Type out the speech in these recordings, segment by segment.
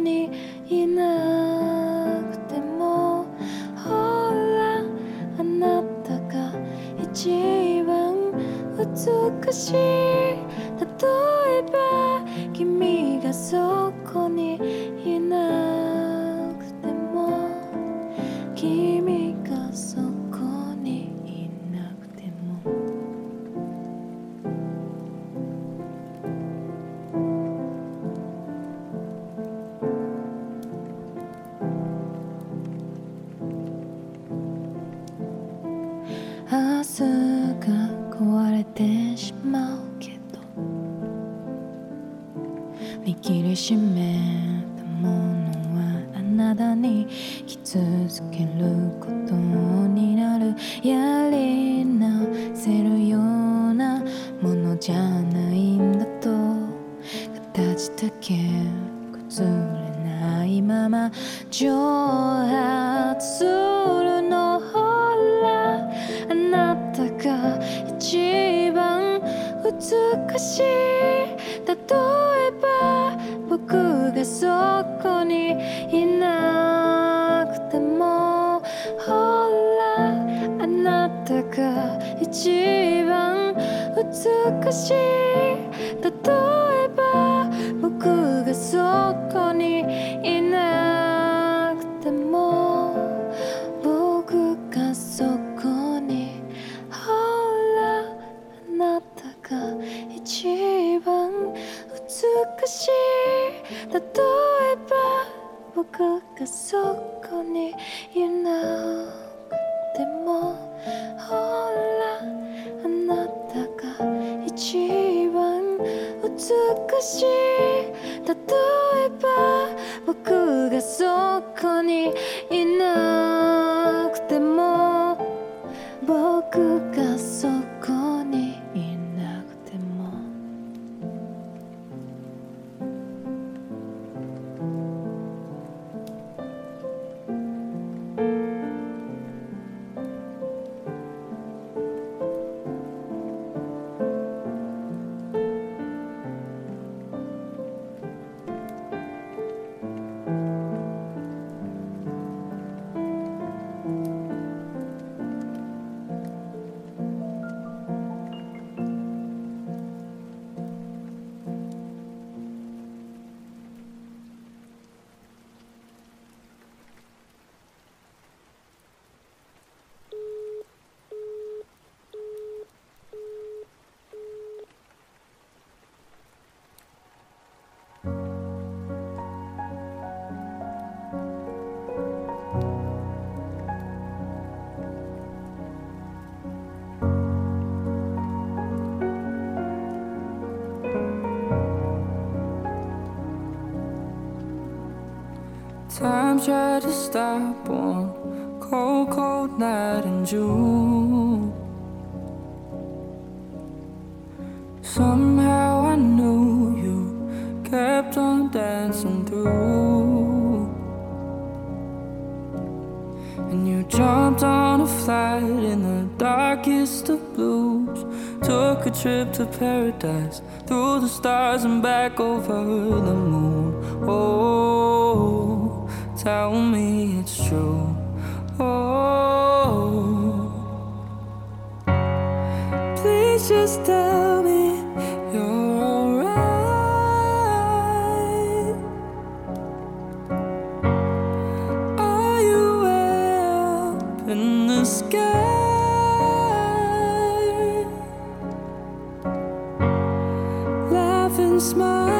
にいなくても。ほらあなたが一番美しい。例えば一番美しい。例えば僕がそう try to stop one cold, cold night in June. Somehow I knew you kept on dancing through, and you jumped on a flight in the darkest of blues. Took a trip to paradise, through the stars and back over the moon. Oh tell me it's true. Oh, please just tell me you're alright. Are you up in the sky? Laughing, smiling.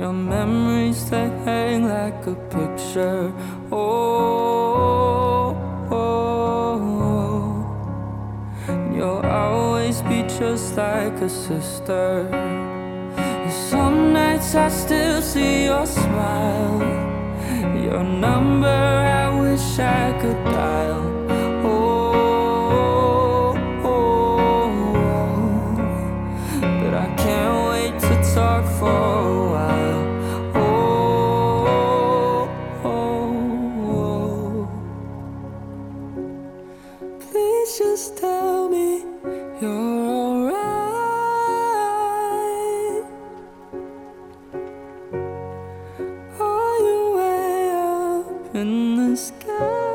Your memories they hang like a picture. Oh, oh, oh. you'll always be just like a sister. Some nights I still see your smile. Your number I wish I could dial. in the sky.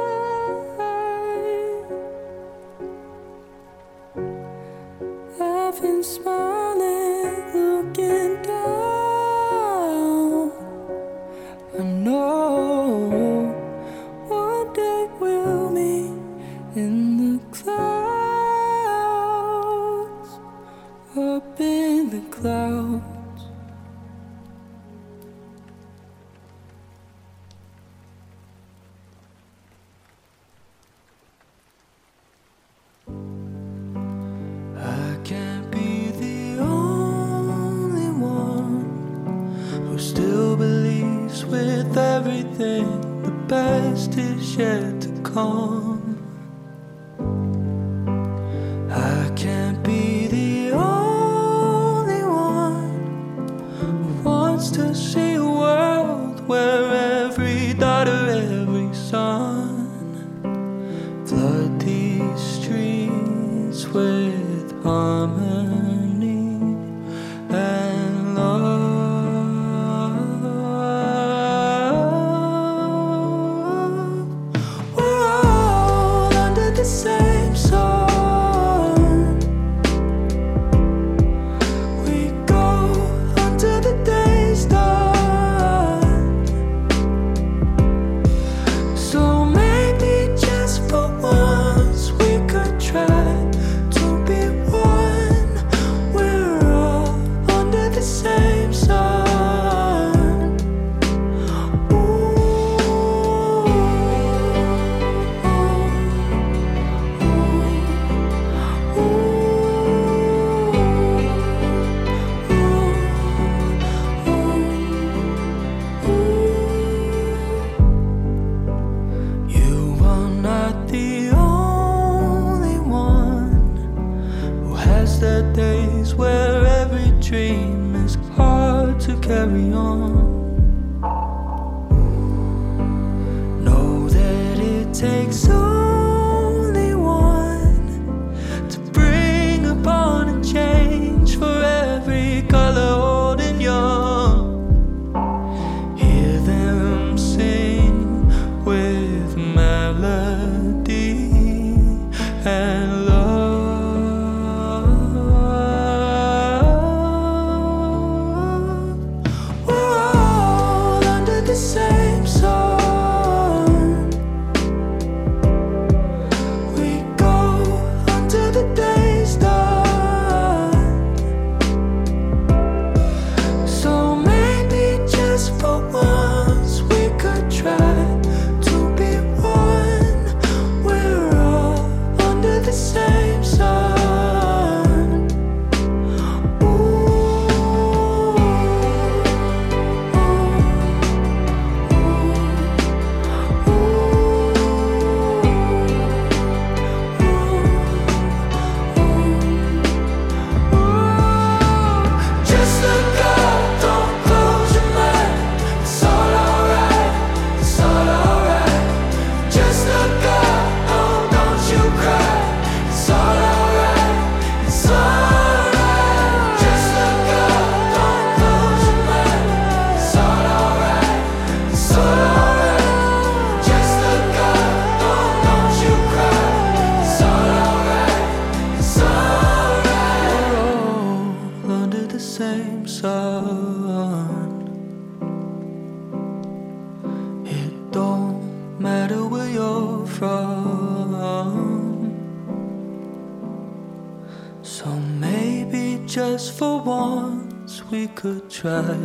So maybe just for once we could try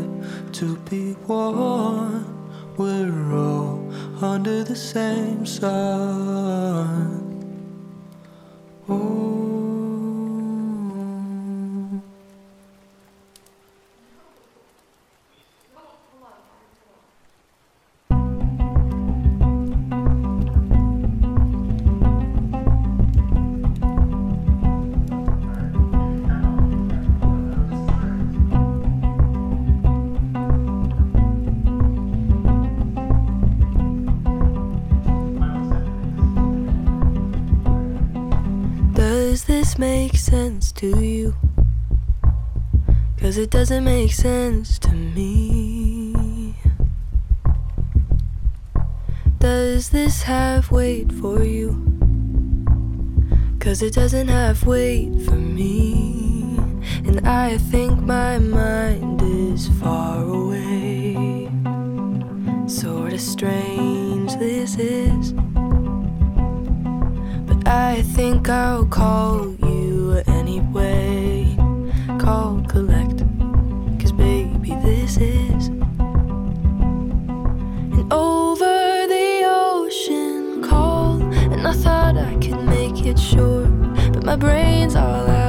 to be one. We're all under the same sun. Ooh. To you. Cause it doesn't make sense to me. Does this have weight for you? Cause it doesn't have weight for me. And I think my mind is far away. Sorta strange this is. But I think I'll call anyway. Call, collect, cause baby, this is. And over the ocean call, and I thought I could make it short, but my brain's all out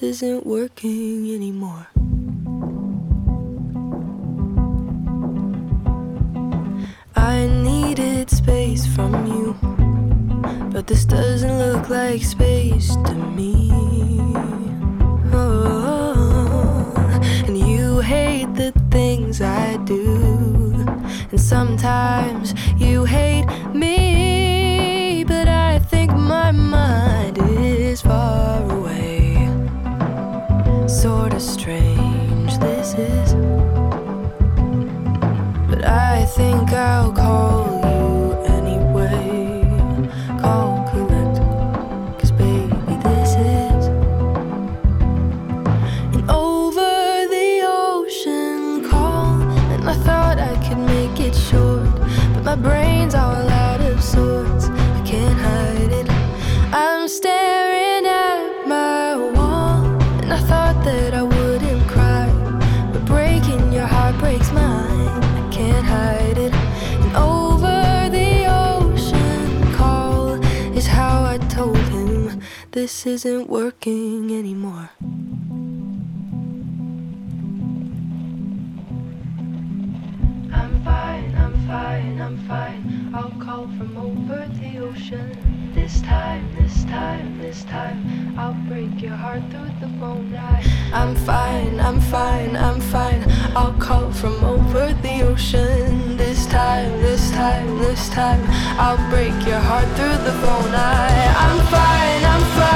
this isn't working anymore. I needed space from you, but this doesn't look like space to me. Oh, and you hate the things I do, and sometimes you hate me, think I'll call this isn't working anymore. I'm fine, I'm fine, I'm fine. I'll call from over the ocean. This time, this time, this time, I'll break your heart through the phone. I, I'm fine, I'm fine, I'm fine. I'll call from over the ocean. This time, this time, this time, I'll break your heart through the phone. I, I'm fine, I'm fine.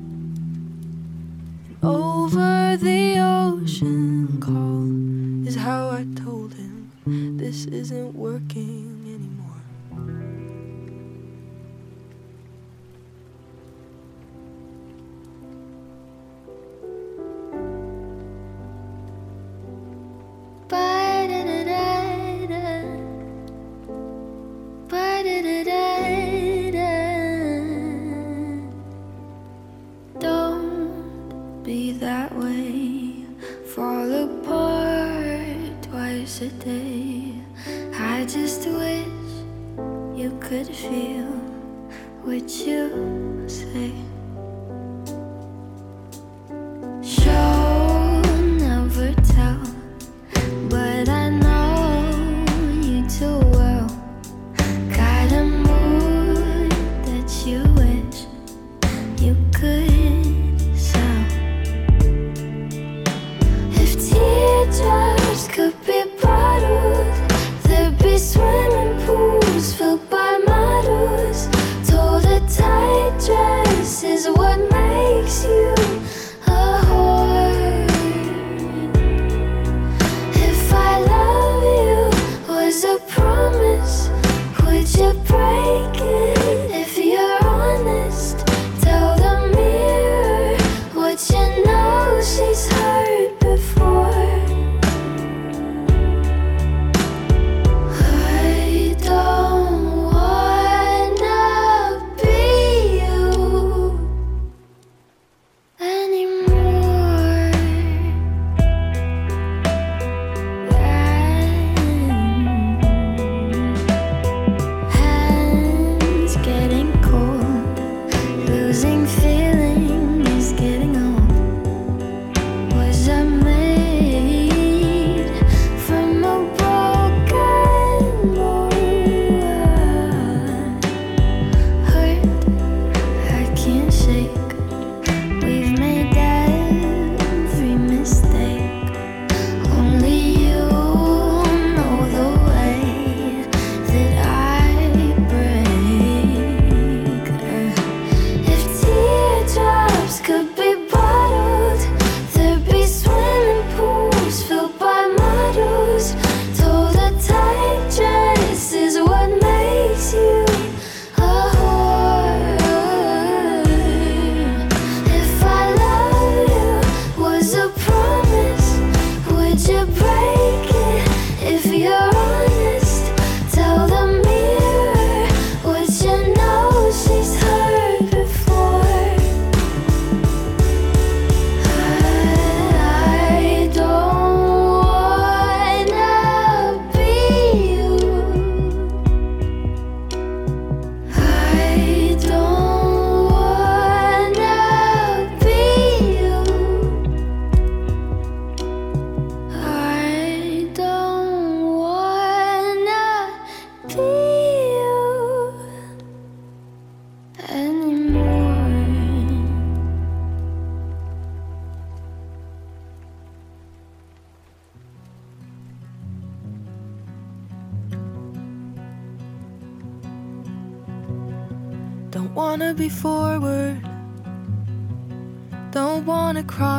Over the ocean call is how I told him this isn't working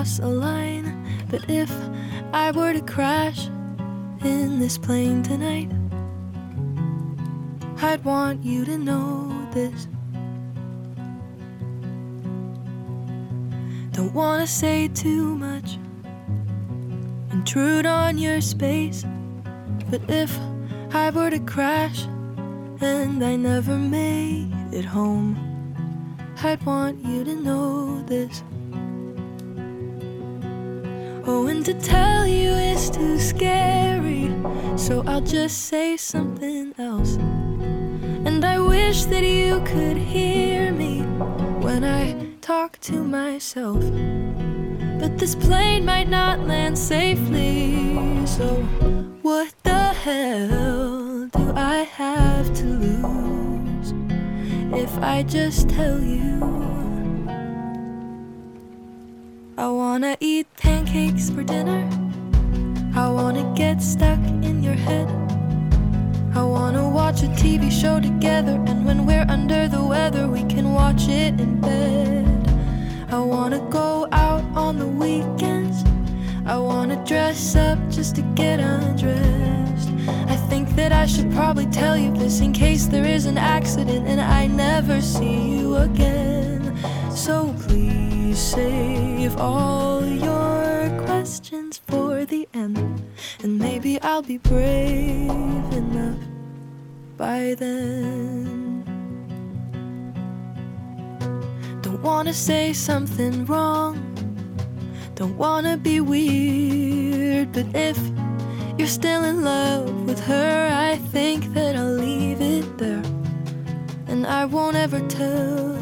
cross a line. But if I were to crash in this plane tonight, I'd want you to know this. Don't wanna say too much, intrude on your space. But if I were to crash and I never made it home, I'd want you to know this. Oh, and to tell you is too scary, so I'll just say something else. And I wish that you could hear me when I talk to myself. But this plane might not land safely, so what the hell do I have to lose if I just tell you? I wanna eat pancakes for dinner. I wanna get stuck in your head. I wanna watch a TV show together, and when we're under the weather, we can watch it in bed. I wanna go out on the weekends. I wanna dress up just to get undressed. I think that I should probably tell you this in case there is an accident and I never see you again. So please save all your questions for the end. And maybe I'll be brave enough by then. Don't wanna say something wrong, don't wanna be weird, but if you're still in love with her, I think that I'll leave it there. And I won't ever tell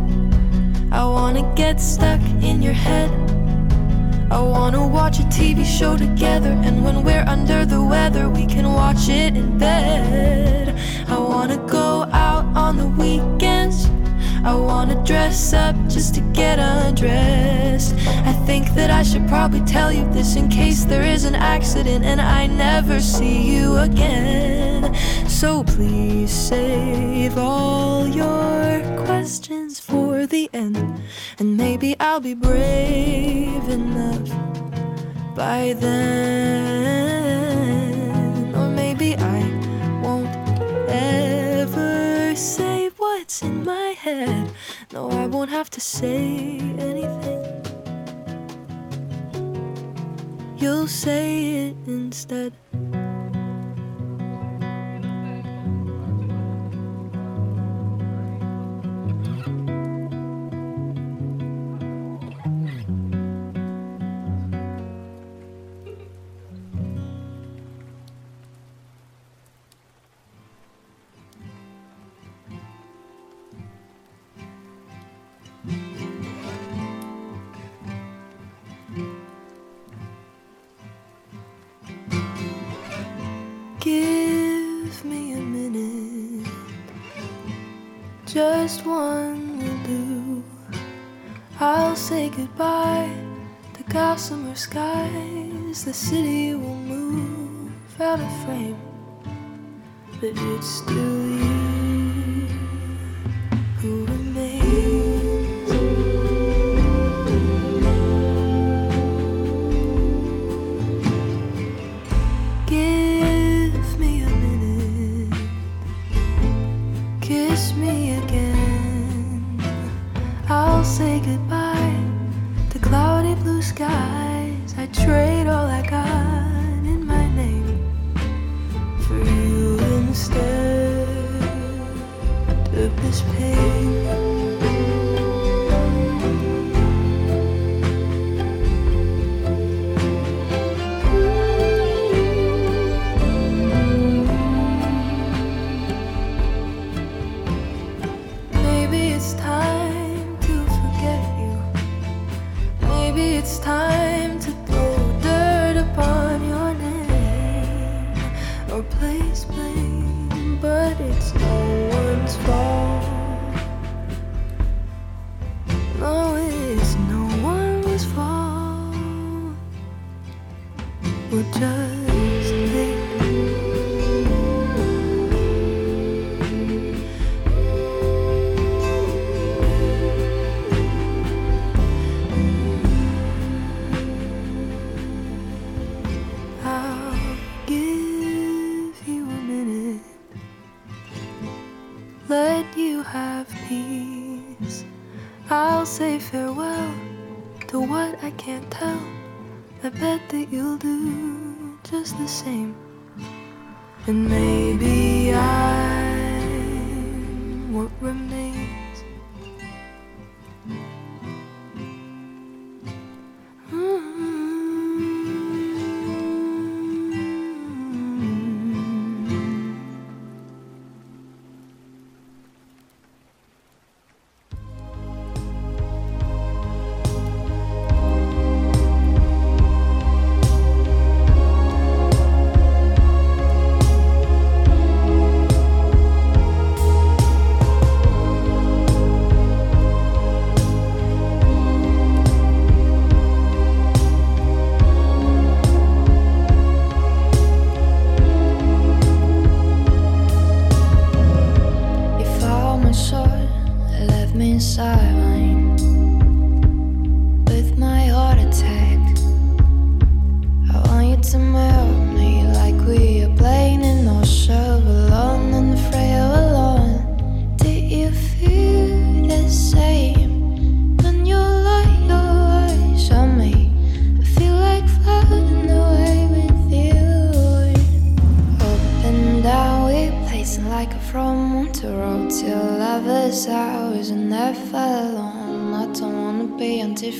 Wanna get stuck in your head. I wanna watch a TV show together, and when we're under the weather, we can watch it in bed. I wanna go out on the weekends. I wanna dress up just to get undressed. I think that I should probably tell you this in case there is an accident and I never see you again. So please save all your questions the end. And maybe I'll be brave enough by then. Or maybe I won't ever say what's in my head. No, I won't have to say anything. You'll say it instead. Gossamer skies. The city will move out of frame, but it's still you who remains. Give me a minute, kiss me again. I'll say goodbye to cloudy blue skies. Trade all I got in my name for you instead of this pain. just the same. And maybe.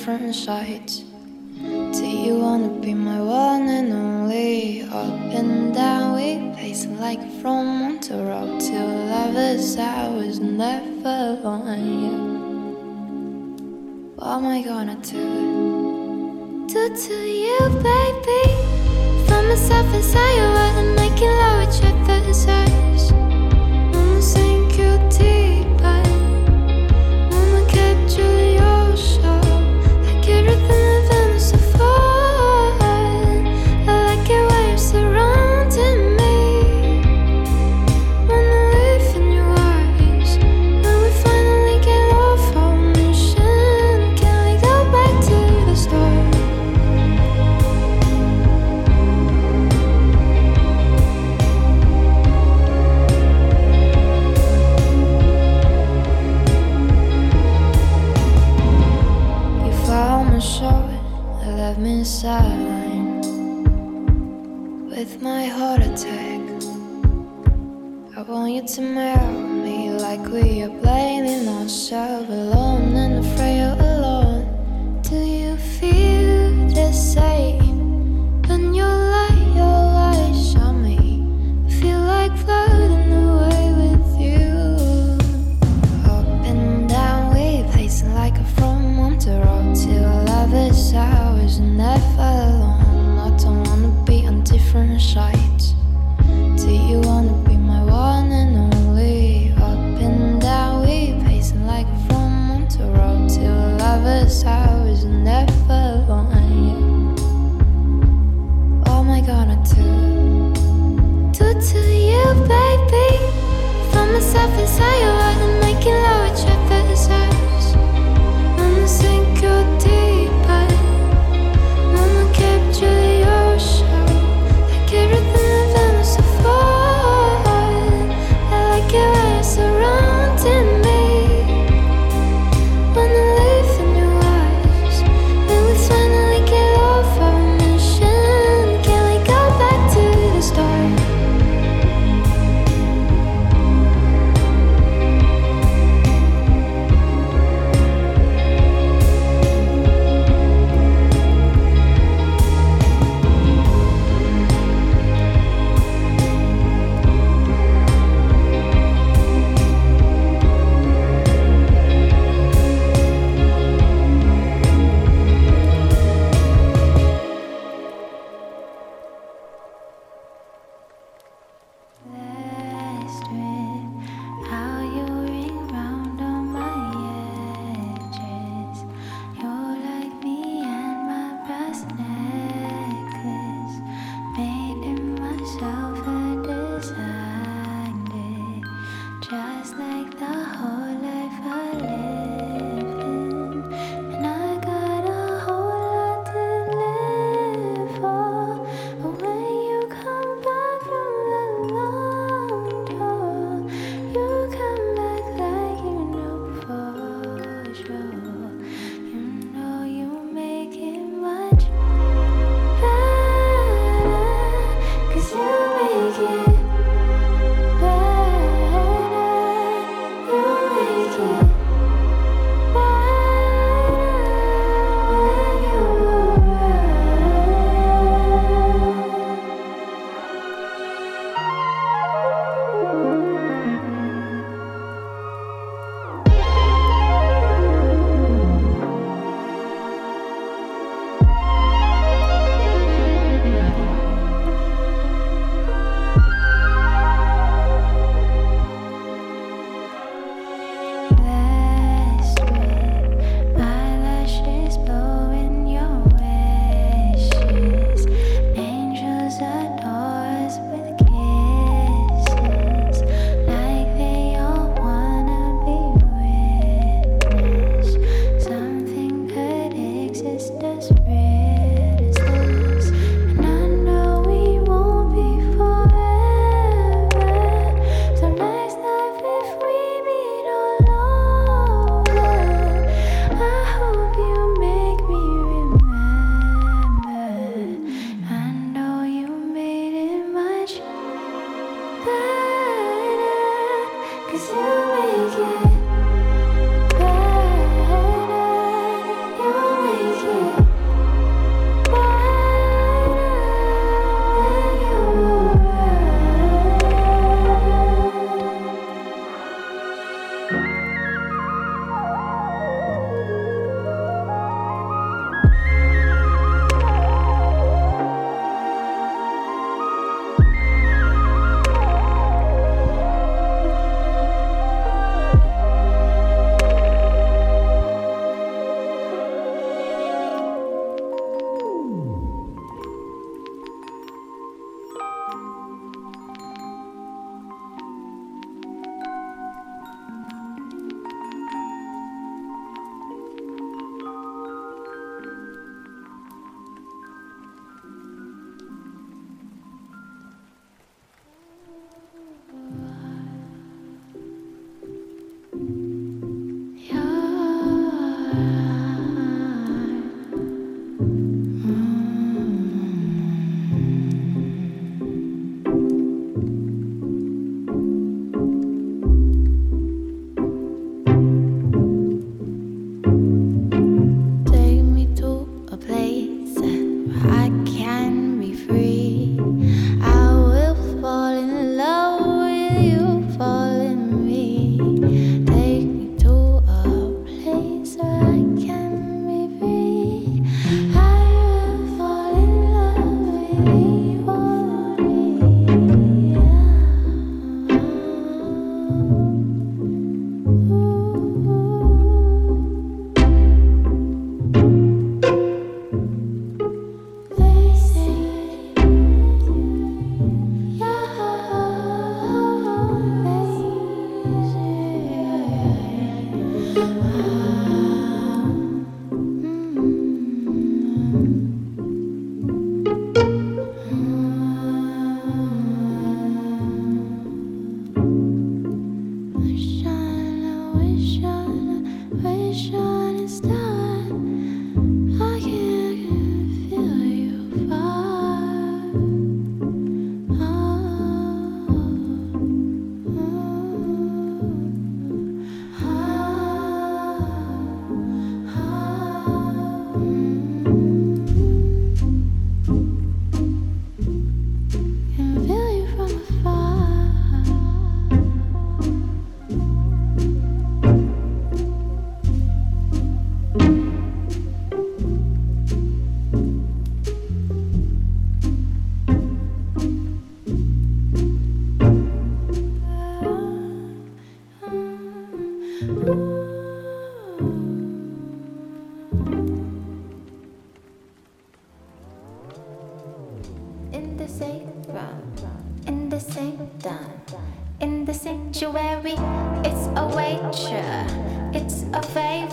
different sides. Do you wanna be my one and only? Up and down, we pacing like from one to rock to lovers. hours. never on you. What am I gonna do? Do to you, baby. Find myself inside you, and making love with your third eyes. need to mirror me like we are blaming ourselves alone and afraid of alone. Do you feel the same when you light your eyes on me? I feel like floating away with you. Up and down, we pacing like a from one to road till love is never alone. I don't wanna be on different sides. Do you wanna? I was never lying. What am I gonna do? Do to you, baby. Find myself inside your world and make it love.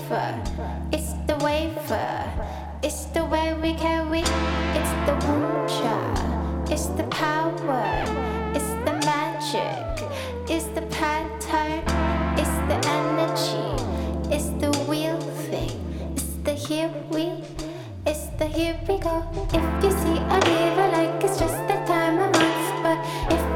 wafer. It's the wafer. It's the way we carry. It's the culture. It's the power. It's the magic. It's the pattern. It's the energy. It's the wheel thing. It's the here we. It's the here we go. If you see a diva like it's just the time of month, but if